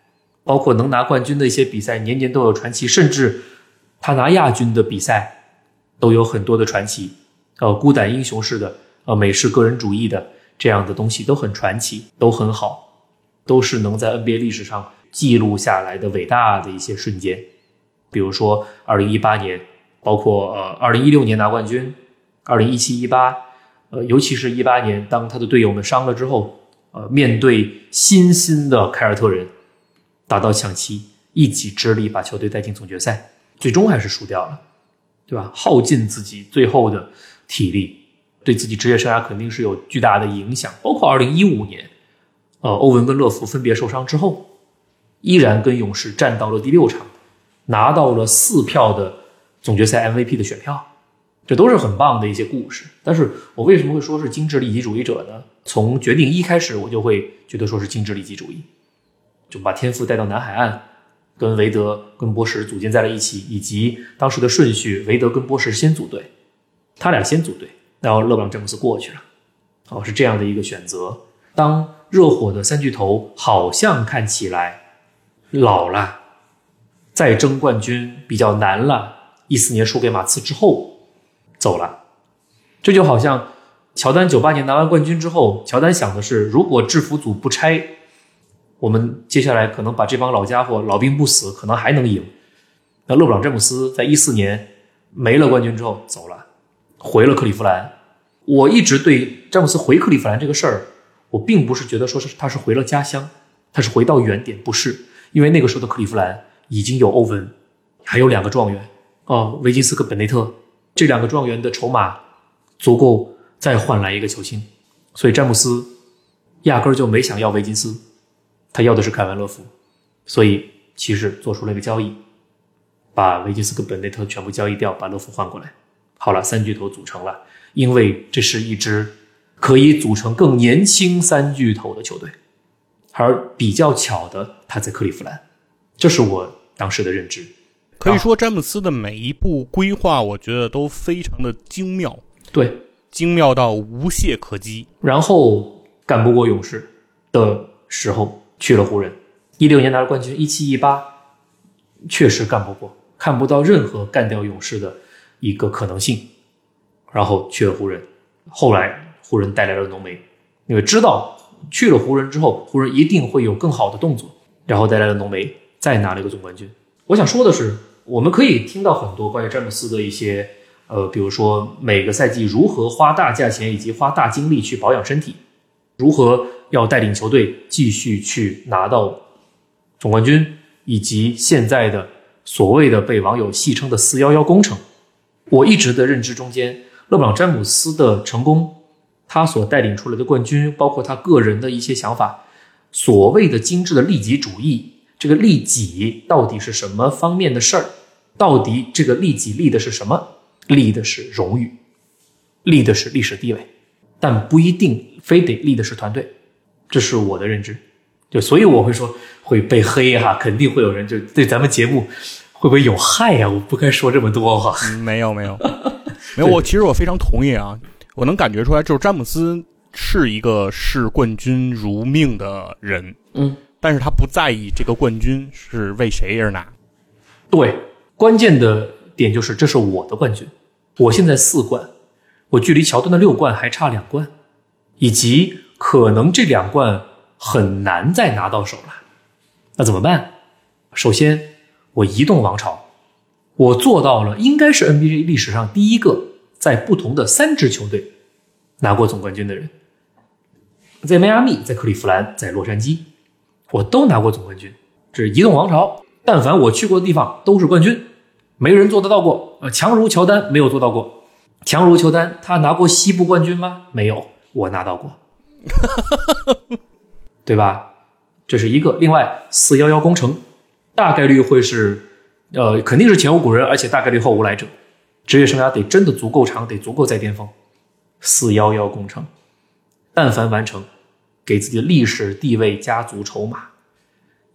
Speaker 2: 包括能拿冠军的一些比赛，年年都有传奇，甚至他拿亚军的比赛都有很多的传奇。呃，孤胆英雄式的，呃，美式个人主义的这样的东西都很传奇，都很好，都是能在 NBA 历史上记录下来的伟大的一些瞬间。比如说，二零一八年。包括呃，二零一六年拿冠军，二零一七一八，呃，尤其是一八年，当他的队友们伤了之后，呃，面对新兴的凯尔特人，打到抢七，一己之力把球队带进总决赛，最终还是输掉了，对吧？耗尽自己最后的体力，对自己职业生涯肯定是有巨大的影响。包括二零一五年，呃，欧文跟乐福分别受伤之后，依然跟勇士战到了第六场，拿到了四票的总决赛 MVP 的选票，这都是很棒的一些故事。但是我为什么会说是精致利己主义者呢？从决定一开始，我就会觉得说是精致利己主义，就把天赋带到南海岸。跟韦德、跟波什组建在了一起，以及当时的顺序，韦德跟波什先组队，他俩先组队，然后勒布朗詹姆斯过去了，哦，是这样的一个选择。当热火的三巨头好像看起来老了，再争冠军比较难了，一四年输给马刺之后走了，这就好像乔丹九八年拿完冠军之后，乔丹想的是，如果制服组不拆。我们接下来可能把这帮老家伙老兵不死，可能还能赢。那勒布朗詹姆斯在一四年没了冠军之后走了，回了克利夫兰。我一直对詹姆斯回克利夫兰这个事儿，我并不是觉得说是他是回了家乡，他是回到原点，不是，因为那个时候的克利夫兰已经有欧文，还有两个状元哦，维金斯和本内特这两个状元的筹码足够再换来一个球星，所以詹姆斯压根儿就没想要维金斯。他要的是凯文·勒夫，所以骑士做出了一个交易，把维金斯跟本内特全部交易掉，把勒夫换过来。好了，三巨头组成了，因为这是一支可以组成更年轻三巨头的球队。而比较巧的，他在克利夫兰，这是我当时的认知。
Speaker 1: 可以说，詹姆斯的每一步规划，我觉得都非常的精妙，
Speaker 2: 对，
Speaker 1: 精妙到无懈可击。
Speaker 2: 然后干不过勇士的时候。去了湖人，一六年拿了冠军，一七一八确实干不过，看不到任何干掉勇士的一个可能性。然后去了湖人，后来湖人带来了浓眉，因为知道去了湖人之后，湖人一定会有更好的动作，然后带来了浓眉，再拿了一个总冠军。我想说的是，我们可以听到很多关于詹姆斯的一些，呃，比如说每个赛季如何花大价钱以及花大精力去保养身体，如何。要带领球队继续去拿到总冠军，以及现在的所谓的被网友戏称的“四幺幺工程”，我一直的认知中间，勒布朗詹姆斯的成功，他所带领出来的冠军，包括他个人的一些想法，所谓的精致的利己主义，这个利己到底是什么方面的事儿？到底这个利己利的是什么？利的是荣誉，利的是历史地位，但不一定非得利的是团队。这是我的认知，就所以我会说会被黑哈，肯定会有人就对咱们节目会不会有害呀？我不该说这么多哈。
Speaker 1: 没有没有 [laughs] 没有，我其实我非常同意啊，我能感觉出来，就是詹姆斯是一个视冠军如命的人，
Speaker 2: 嗯，
Speaker 1: 但是他不在意这个冠军是为谁而拿。
Speaker 2: 对，关键的点就是这是我的冠军，我现在四冠，我距离乔丹的六冠还差两冠，以及。可能这两冠很难再拿到手了，那怎么办？首先，我移动王朝，我做到了，应该是 NBA 历史上第一个在不同的三支球队拿过总冠军的人，在迈阿密，在克利夫兰，在洛杉矶，我都拿过总冠军。这是移动王朝，但凡我去过的地方都是冠军，没人做得到过。呃，强如乔丹没有做到过，强如乔丹，他拿过西部冠军吗？没有，我拿到过。[laughs] 对吧？这是一个。另外，四幺幺工程大概率会是，呃，肯定是前无古人，而且大概率后无来者。职业生涯得真的足够长，得足够在巅峰。四幺幺工程，但凡完成，给自己的历史地位家族筹码。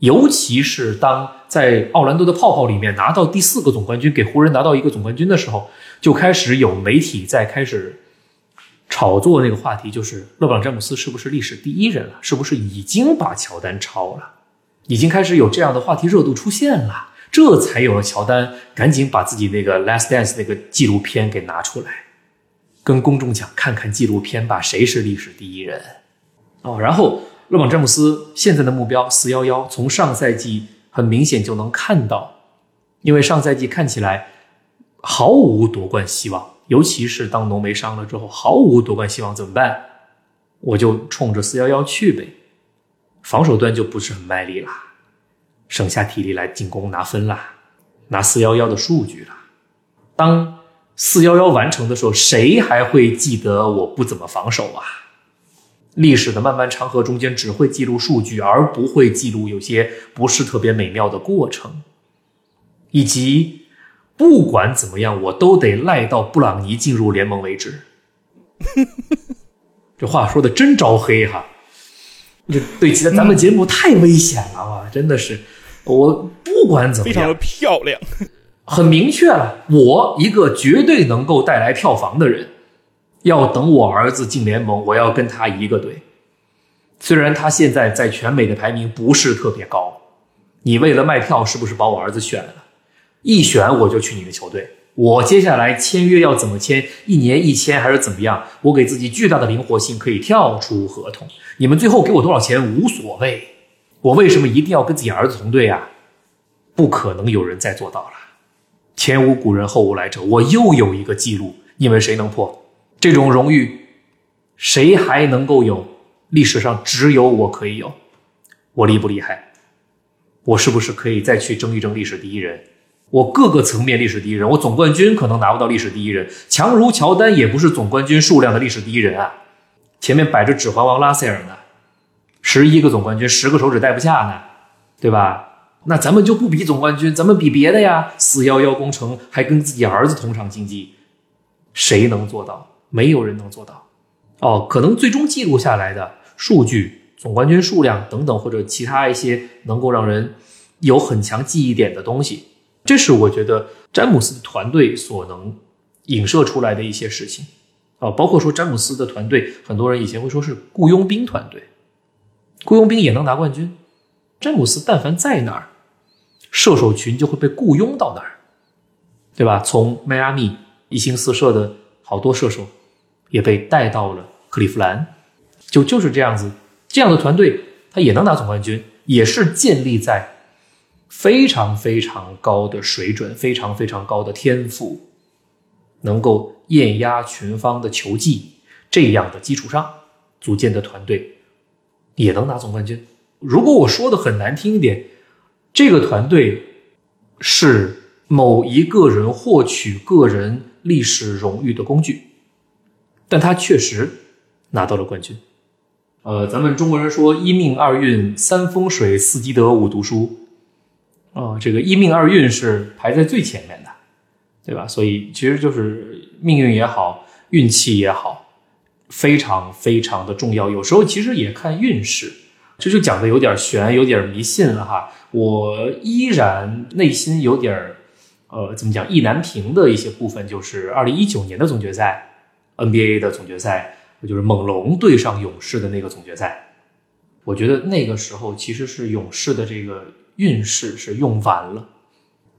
Speaker 2: 尤其是当在奥兰多的泡泡里面拿到第四个总冠军，给湖人拿到一个总冠军的时候，就开始有媒体在开始。炒作那个话题就是勒布朗詹姆斯是不是历史第一人了？是不是已经把乔丹超了？已经开始有这样的话题热度出现了，这才有了乔丹赶紧把自己那个《Last Dance》那个纪录片给拿出来，跟公众讲看看纪录片吧，谁是历史第一人？哦，然后勒布朗詹姆斯现在的目标四幺幺，从上赛季很明显就能看到，因为上赛季看起来毫无夺冠希望。尤其是当浓眉伤了之后，毫无夺冠希望怎么办？我就冲着四幺幺去呗，防守端就不是很卖力啦，省下体力来进攻拿分啦，拿四幺幺的数据啦。当四幺幺完成的时候，谁还会记得我不怎么防守啊？历史的漫漫长河中间，只会记录数据，而不会记录有些不是特别美妙的过程，以及不管怎么样，我都得赖到布朗尼进入联盟为止。[laughs] 这话说的真招黑哈！这对其他咱们节目太危险了啊！真的是，我不管怎么样，非
Speaker 1: 常的漂亮。
Speaker 2: 很明确了，我一个绝对能够带来票房的人，要等我儿子进联盟，我要跟他一个队。虽然他现在在全美的排名不是特别高，你为了卖票是不是把我儿子选了？一选我就去你的球队。我接下来签约要怎么签？一年一签还是怎么样？我给自己巨大的灵活性，可以跳出合同。你们最后给我多少钱无所谓。我为什么一定要跟自己儿子同队啊？不可能有人再做到了。前无古人后无来者，我又有一个记录，你们谁能破？这种荣誉，谁还能够有？历史上只有我可以有。我厉不厉害？我是不是可以再去争一争历史第一人？我各个层面历史第一人，我总冠军可能拿不到历史第一人，强如乔丹也不是总冠军数量的历史第一人啊。前面摆着指环王拉塞尔呢，十一个总冠军，十个手指戴不下呢，对吧？那咱们就不比总冠军，咱们比别的呀。四幺幺工程还跟自己儿子同场竞技，谁能做到？没有人能做到。哦，可能最终记录下来的数据、总冠军数量等等，或者其他一些能够让人有很强记忆点的东西，这是我觉得詹姆斯的团队所能影射出来的一些事情。啊，包括说詹姆斯的团队，很多人以前会说是雇佣兵团队，雇佣兵也能拿冠军。詹姆斯但凡在哪儿。射手群就会被雇佣到那儿，对吧？从迈阿密一心四射的好多射手也被带到了克利夫兰，就就是这样子，这样的团队他也能拿总冠军，也是建立在非常非常高的水准、非常非常高的天赋，能够艳压群芳的球技这样的基础上组建的团队，也能拿总冠军。如果我说的很难听一点。这个团队是某一个人获取个人历史荣誉的工具，但他确实拿到了冠军。呃，咱们中国人说一命二运三风水四积德五读书，啊，这个一命二运是排在最前面的，对吧？所以其实就是命运也好，运气也好，非常非常的重要。有时候其实也看运势，这就讲的有点玄，有点迷信了哈。我依然内心有点，呃，怎么讲意难平的一些部分，就是二零一九年的总决赛，NBA 的总决赛，就是猛龙对上勇士的那个总决赛。我觉得那个时候其实是勇士的这个运势是用完了，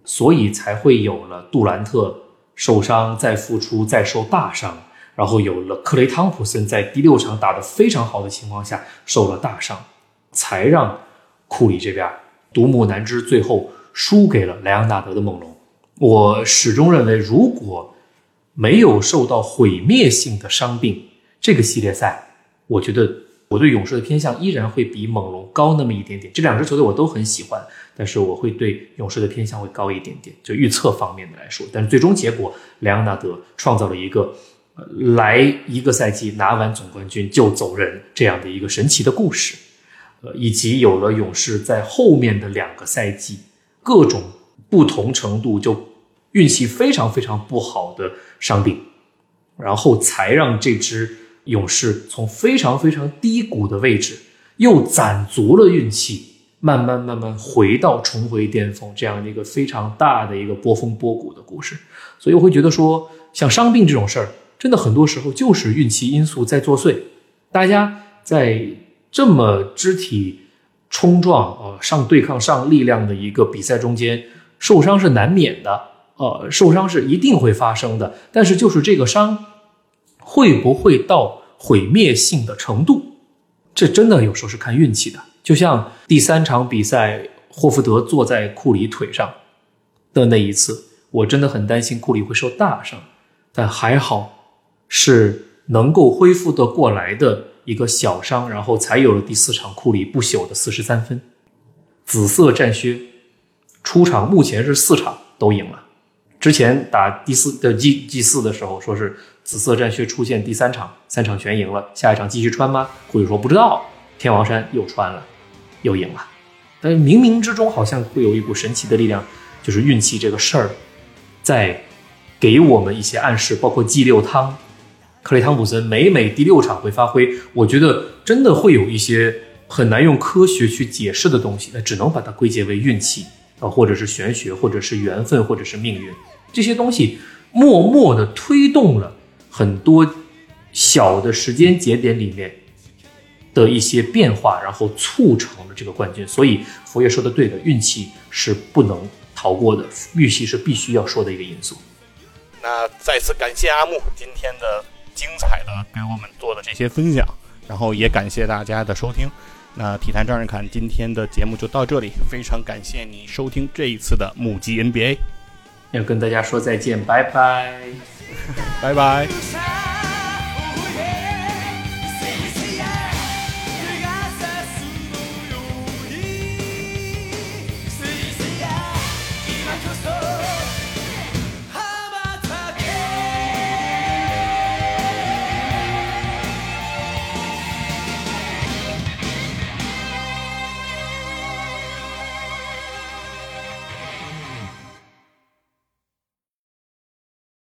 Speaker 2: 所以才会有了杜兰特受伤再复出再受大伤，然后有了克雷汤普森在第六场打得非常好的情况下受了大伤，才让库里这边。独木难支，最后输给了莱昂纳德的猛龙。我始终认为，如果没有受到毁灭性的伤病，这个系列赛，我觉得我对勇士的偏向依然会比猛龙高那么一点点。这两支球队我都很喜欢，但是我会对勇士的偏向会高一点点。就预测方面的来说，但是最终结果，莱昂纳德创造了一个来一个赛季拿完总冠军就走人这样的一个神奇的故事。呃，以及有了勇士在后面的两个赛季，各种不同程度就运气非常非常不好的伤病，然后才让这支勇士从非常非常低谷的位置又攒足了运气，慢慢慢慢回到重回巅峰这样的一个非常大的一个波峰波谷的故事。所以我会觉得说，像伤病这种事儿，真的很多时候就是运气因素在作祟，大家在。这么肢体冲撞啊，上对抗上力量的一个比赛中间，受伤是难免的，呃，受伤是一定会发生的。但是就是这个伤，会不会到毁灭性的程度，这真的有时候是看运气的。就像第三场比赛，霍福德坐在库里腿上的那一次，我真的很担心库里会受大伤，但还好是能够恢复得过来的。一个小伤，然后才有了第四场库里不朽的四十三分。紫色战靴出场，目前是四场都赢了，之前打第四的 G G 四的时候，说是紫色战靴出现第三场，三场全赢了，下一场继续穿吗？或者说不知道，天王山又穿了，又赢了。但是冥冥之中好像会有一股神奇的力量，就是运气这个事儿，在给我们一些暗示，包括 G 六汤，克雷汤普森每每第六场会发挥，我觉得真的会有一些很难用科学去解释的东西，那只能把它归结为运气啊，或者是玄学，或者是缘分，或者是命运。这些东西默默地推动了很多小的时间节点里面的一些变化，然后促成了这个冠军。所以佛爷说的对的，运气是不能逃过的，运气是必须要说的一个因素。
Speaker 1: 那再次感谢阿木今天的精彩的给我们做的这些分享，然后也感谢大家的收听。那体坛张人侃今天的节目就到这里，非常感谢你收听这一次的母鸡 NBA。
Speaker 2: 要跟大家说再见，拜拜，
Speaker 1: 拜拜。